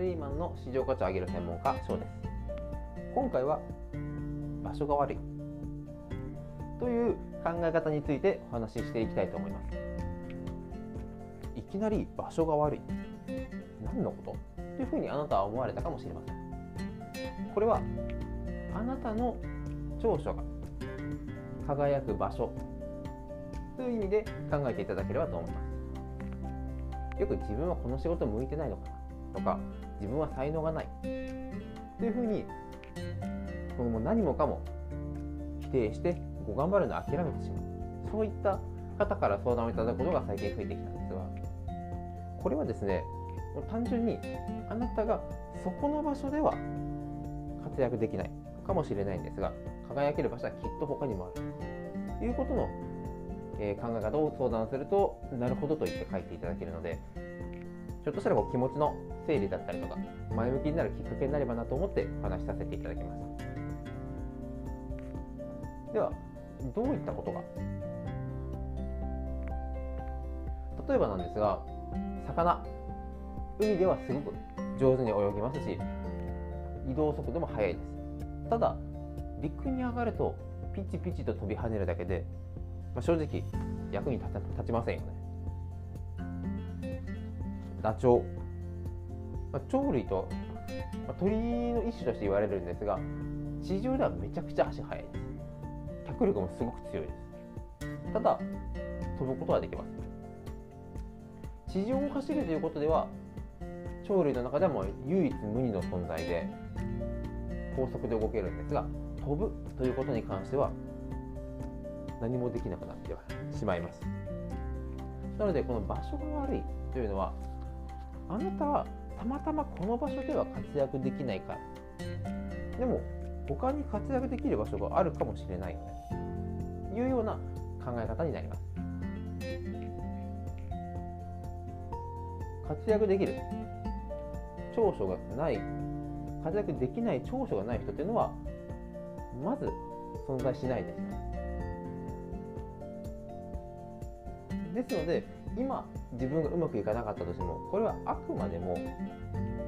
リーマンの市場価値を上げる専門家翔です今回は場所が悪いという考え方についてお話ししていきたいと思います。いきなり場所が悪い。何のこと？というふうにあなたは思われたかもしれません。これはあなたの長所が輝く場所という意味で考えていただければと思います。よく自分はこの仕事向いてないのかな。とか自分は才能がない。というふうにこの何もかも否定してこう頑張るのを諦めてしまう。そういった方から相談をいただくことが最近増えてきたんですがこれはですね単純にあなたがそこの場所では活躍できないかもしれないんですが輝ける場所はきっと他にもある。ということの、え、考え方を相談するとなるほどと言って書いていただけるのでちょっとしたらこう気持ちの整理だったりとか前向きになるきっかけになればなと思ってお話しさせていただきます。ではどういったことが？例えばなんですが魚海ではすごく上手に泳ぎますし移動速度も速いです。ただ陸に上がるとピチピチと飛び跳ねるだけで、まあ、正直役に立ちませんよね。ダチョウ、まあ、鳥類と、まあ、鳥の一種として言われるんですが地上ではめちゃくちゃ足速い。です脚力もすごく強いです。ただ飛ぶことはできます地上を走るということでは鳥類の中でも唯一無二の存在で高速で動けるんですが飛ぶということに関しては何もできなくなってしまいます。なのでこの場所が悪いというのはあなたはたまたまこの場所では活躍できないか。らでも他に活躍できる場所があるかもしれないよね。いうような考え方になります。活躍できる。長所がない。活躍できない長所がない人っていうのはまず存在しないです。ですので今自分がうまくいかなかったとしてもこれはあくまでも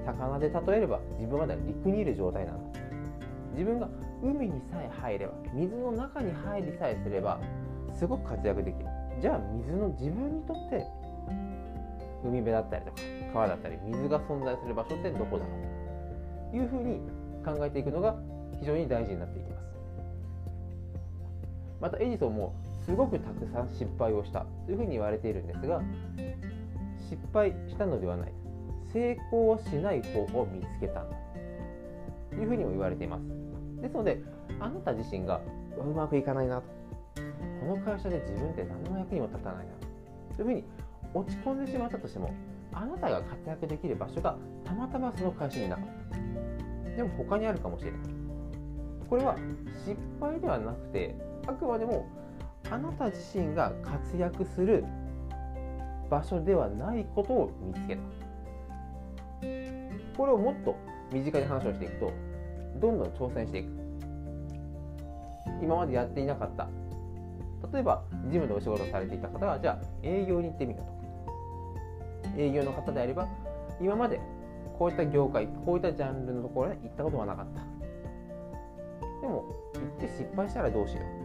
魚で例えれば自分まだ陸にいる状態なんだ。自分が海にさえ入れば水の中に入りさえすればすごく活躍できる。じゃあ水の自分にとって海辺だったりとか川だったり水が存在する場所ってどこだろう？というふうに考えていくのが非常に大事になっていきます。またエジソンもすごくたくさん失敗をしたというふうに言われているんですが失敗したのではない。成功しない方法を見つけたというふうにも言われています。ですのであなた自身がうまくいかないなと。この会社で自分って何の役にも立たないなというふうに落ち込んでしまったとしてもあなたが活躍できる場所がたまたまその会社になかった。でも他にあるかもしれない。これは失敗ではなくてあくまでもあなた自身が活躍する場所ではないことを見つけた。これをもっと身近に話をしていくとどんどん挑戦していく。今までやっていなかった。例えばジムでお仕事されていた方がじゃあ営業に行ってみようと。か営業の方であれば今までこういった業界こういったジャンルのところに行ったことはなかった。でも行って失敗したらどうしよう。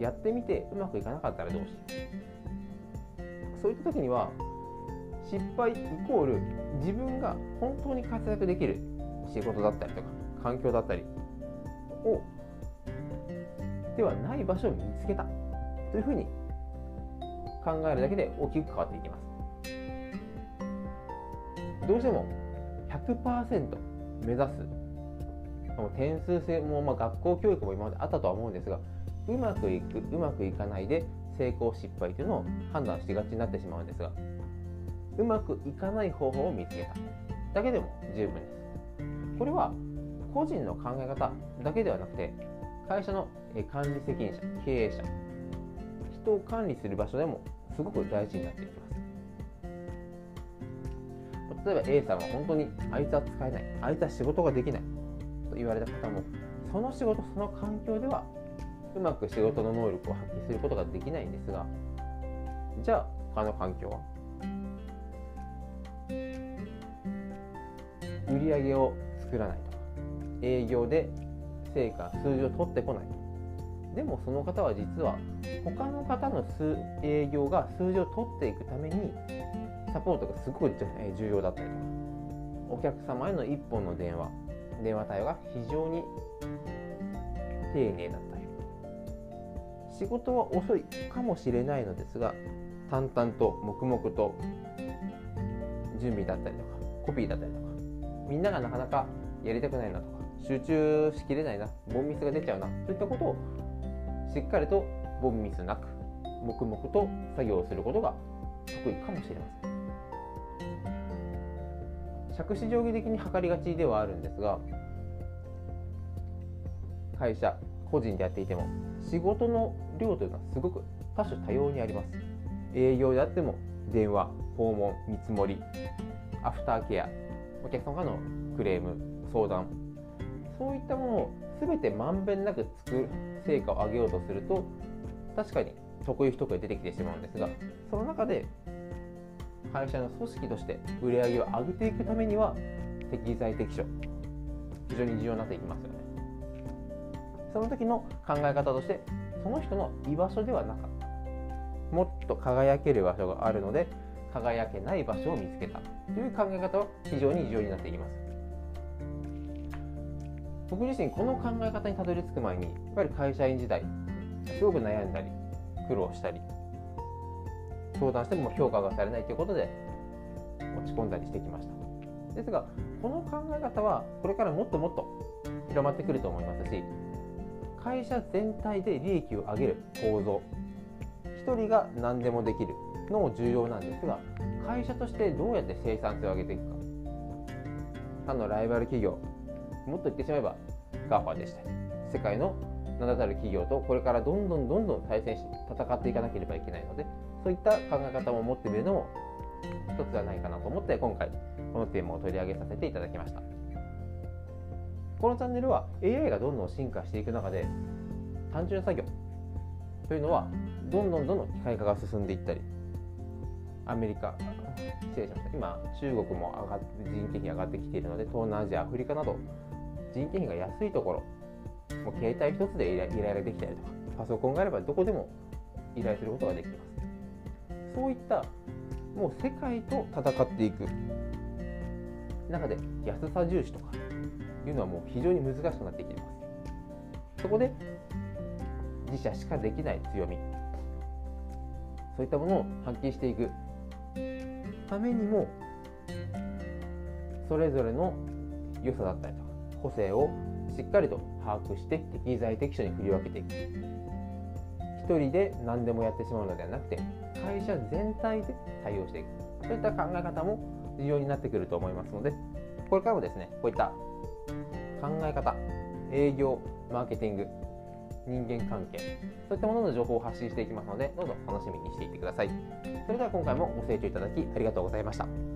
やってみてうまくいかなかったらどうしよう。そういった時には失敗イコール自分が本当に活躍できる仕事だったりとか環境だったりをではない場所を見つけたというふうに考えるだけで大きく変わっていきます。どうしても100%目指す点数制もまあ学校教育も今まであったとは思うんですがうまくいくうまくいかないで成功失敗というのを判断しがちになってしまうんですがうまくいかない方法を見つけた。だけでも十分です。これは個人の考え方だけではなくて会社の管理責任者経営者人を管理する場所でもすごく大事になっていきます。例えば A さんは本当にあいつは使えないあいつは仕事ができないと言われた方もその仕事その環境ではうまく仕事の能力を発揮することができないんですがじゃあ他の環境は？売り上げを作らないとか営業で成果数字を取ってこないでもその方は実は他の方の数営業が数字を取っていくためにサポートがすごく重要だったりとか。お客様への1本の電話。電話対応が非常に丁寧だった仕事は遅いかもしれないのですが淡々と黙々と準備だったりとかコピーだったりとかみんながなかなかやりたくないなとか集中しきれないなボンミスが出ちゃうなといったことをしっかりとボンミスなく黙々と作業することが得意かもしれません借子定規的に測りがちではあるんですが会社個人でやっていても仕事の量というのはすごく多種多様にあります。営業であっても電話訪問見積もりアフターケアお客様からのクレーム相談。そういったものを全てまんべんなく作る成果を上げようとすると確かに得意不得意出てきてしまうんですがその中で会社の組織として売り上げを上げていくためには適材適所非常に重要になっていきますよね。その時の考え方としてその人の居場所ではなかった。もっと輝ける場所があるので輝けない場所を見つけたという考え方は非常に重要になっていきます。僕自身この考え方にたどり着く前にやっぱり会社員時代すごく悩んだり苦労したり相談しても評価がされないということで落ち込んだりしてきました。ですがこの考え方はこれからもっともっと広まってくると思いますし会社全体で利益を上げる構造。1人が何でもできるのも重要なんですが会社としてどうやって生産性を上げていくか。他のライバル企業もっと言ってしまえば GAFA でしたり世界の名だたる企業とこれからどんどんどんどん対戦し戦っていかなければいけないのでそういった考え方も持ってみるのも一つではないかなと思って今回このテーマを取り上げさせていただきました。このチャンネルは AI がどんどん進化していく中で単純作業というのはどんどんどんどん機械化が進んでいったりアメリカ失礼しました。今中国も上がって人件費上がってきているので東南アジアアフリカなど人件費が安いところもう携帯一つで依頼ができたりとかパソコンがあればどこでも依頼することができます。そういったもう世界と戦っていく中で安さ重視とかいうのはもう非常に難しくなってきてます。そこで自社しかできない強み。そういったものを発揮していく。ためにもそれぞれの良さだったりとか個性をしっかりと把握して適材適所に振り分けていく。一人で何でもやってしまうのではなくて会社全体で対応していく。そういった考え方も重要になってくると思いますのでこれからもですねこういった考え方営業マーケティング人間関係そういったものの情報を発信していきますのでどうぞ楽しみにしていてください。それでは今回もご清聴いただきありがとうございました。